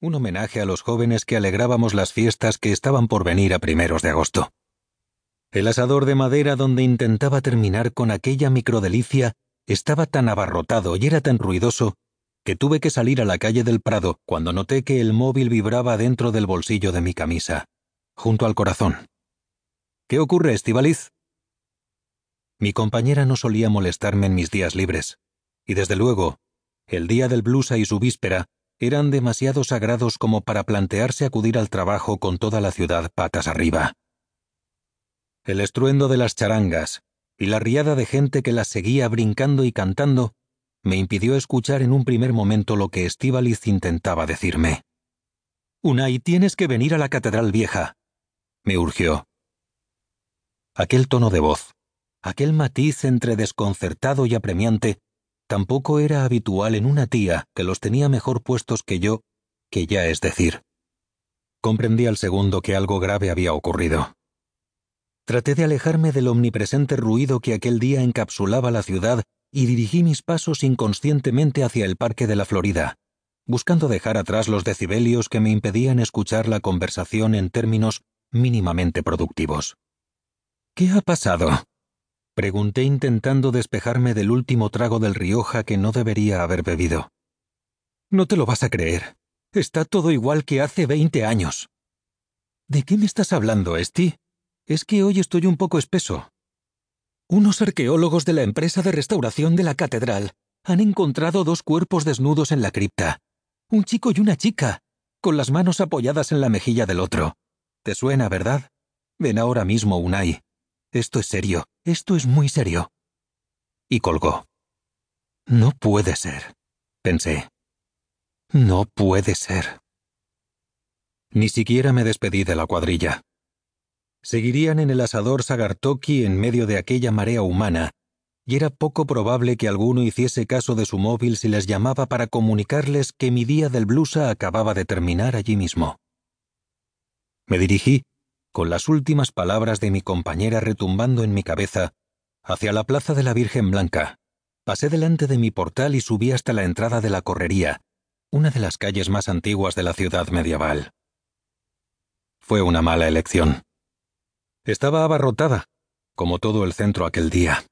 Un homenaje a los jóvenes que alegrábamos las fiestas que estaban por venir a primeros de agosto. El asador de madera donde intentaba terminar con aquella microdelicia estaba tan abarrotado y era tan ruidoso que tuve que salir a la calle del Prado cuando noté que el móvil vibraba dentro del bolsillo de mi camisa, junto al corazón. ¿Qué ocurre, Estivaliz? Mi compañera no solía molestarme en mis días libres, y desde luego, el día del blusa y su víspera eran demasiado sagrados como para plantearse acudir al trabajo con toda la ciudad patas arriba. El estruendo de las charangas y la riada de gente que las seguía brincando y cantando me impidió escuchar en un primer momento lo que Estíbaliz intentaba decirme. Unai, tienes que venir a la Catedral Vieja, me urgió. Aquel tono de voz, aquel matiz entre desconcertado y apremiante, tampoco era habitual en una tía que los tenía mejor puestos que yo, que ya es decir. Comprendí al segundo que algo grave había ocurrido. Traté de alejarme del omnipresente ruido que aquel día encapsulaba la ciudad y dirigí mis pasos inconscientemente hacia el Parque de la Florida, buscando dejar atrás los decibelios que me impedían escuchar la conversación en términos mínimamente productivos. ¿Qué ha pasado? Pregunté intentando despejarme del último trago del Rioja que no debería haber bebido. No te lo vas a creer. Está todo igual que hace veinte años. ¿De qué me estás hablando, Esti? Es que hoy estoy un poco espeso. Unos arqueólogos de la empresa de restauración de la catedral han encontrado dos cuerpos desnudos en la cripta. Un chico y una chica, con las manos apoyadas en la mejilla del otro. ¿Te suena, verdad? Ven ahora mismo, Unai. Esto es serio, esto es muy serio. Y colgó. No puede ser, pensé. No puede ser. Ni siquiera me despedí de la cuadrilla. Seguirían en el asador Sagartoki en medio de aquella marea humana, y era poco probable que alguno hiciese caso de su móvil si les llamaba para comunicarles que mi día del blusa acababa de terminar allí mismo. Me dirigí, con las últimas palabras de mi compañera retumbando en mi cabeza, hacia la plaza de la Virgen Blanca. Pasé delante de mi portal y subí hasta la entrada de la Correría, una de las calles más antiguas de la ciudad medieval. Fue una mala elección. Estaba abarrotada, como todo el centro aquel día.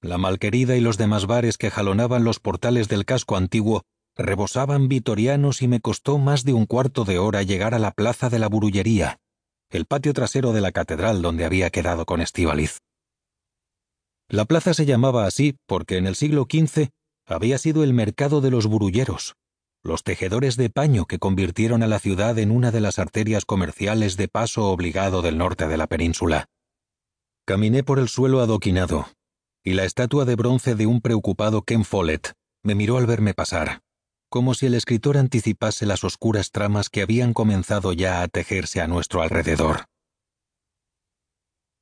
La malquerida y los demás bares que jalonaban los portales del casco antiguo rebosaban vitorianos y me costó más de un cuarto de hora llegar a la plaza de la Burullería, el patio trasero de la catedral donde había quedado con Estíbaliz. La plaza se llamaba así porque en el siglo XV había sido el mercado de los burulleros, los tejedores de paño que convirtieron a la ciudad en una de las arterias comerciales de paso obligado del norte de la península. Caminé por el suelo adoquinado, y la estatua de bronce de un preocupado Ken Follett me miró al verme pasar, como si el escritor anticipase las oscuras tramas que habían comenzado ya a tejerse a nuestro alrededor.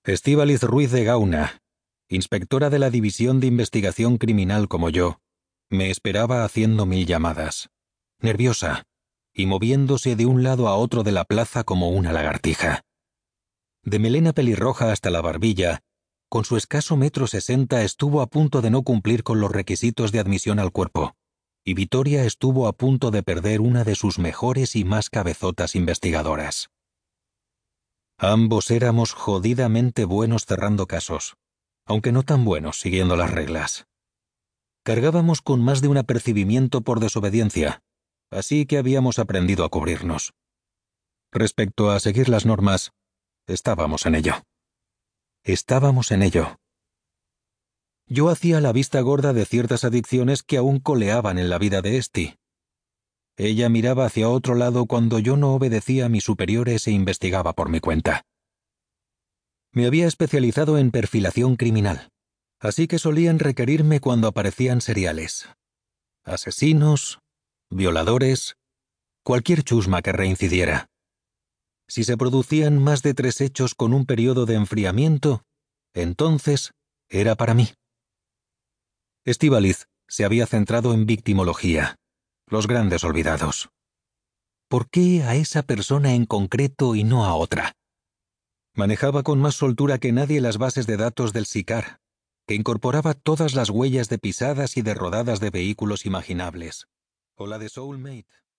Estíbaliz Ruiz de Gauna, inspectora de la División de Investigación Criminal como yo, me esperaba haciendo mil llamadas nerviosa, y moviéndose de un lado a otro de la plaza como una lagartija. De melena pelirroja hasta la barbilla, con su escaso metro sesenta estuvo a punto de no cumplir con los requisitos de admisión al cuerpo, y Vitoria estuvo a punto de perder una de sus mejores y más cabezotas investigadoras. Ambos éramos jodidamente buenos cerrando casos, aunque no tan buenos siguiendo las reglas. Cargábamos con más de un apercibimiento por desobediencia, así que habíamos aprendido a cubrirnos. Respecto a seguir las normas, estábamos en ello. Estábamos en ello. Yo hacía la vista gorda de ciertas adicciones que aún coleaban en la vida de Esti. Ella miraba hacia otro lado cuando yo no obedecía a mis superiores e investigaba por mi cuenta. Me había especializado en perfilación criminal, así que solían requerirme cuando aparecían seriales. Asesinos, violadores, cualquier chusma que reincidiera. Si se producían más de tres hechos con un periodo de enfriamiento, entonces era para mí. Estíbaliz se había centrado en victimología, los grandes olvidados. ¿Por qué a esa persona en concreto y no a otra? Manejaba con más soltura que nadie las bases de datos del SICAR, que incorporaba todas las huellas de pisadas y de rodadas de vehículos imaginables o la de Soulmate,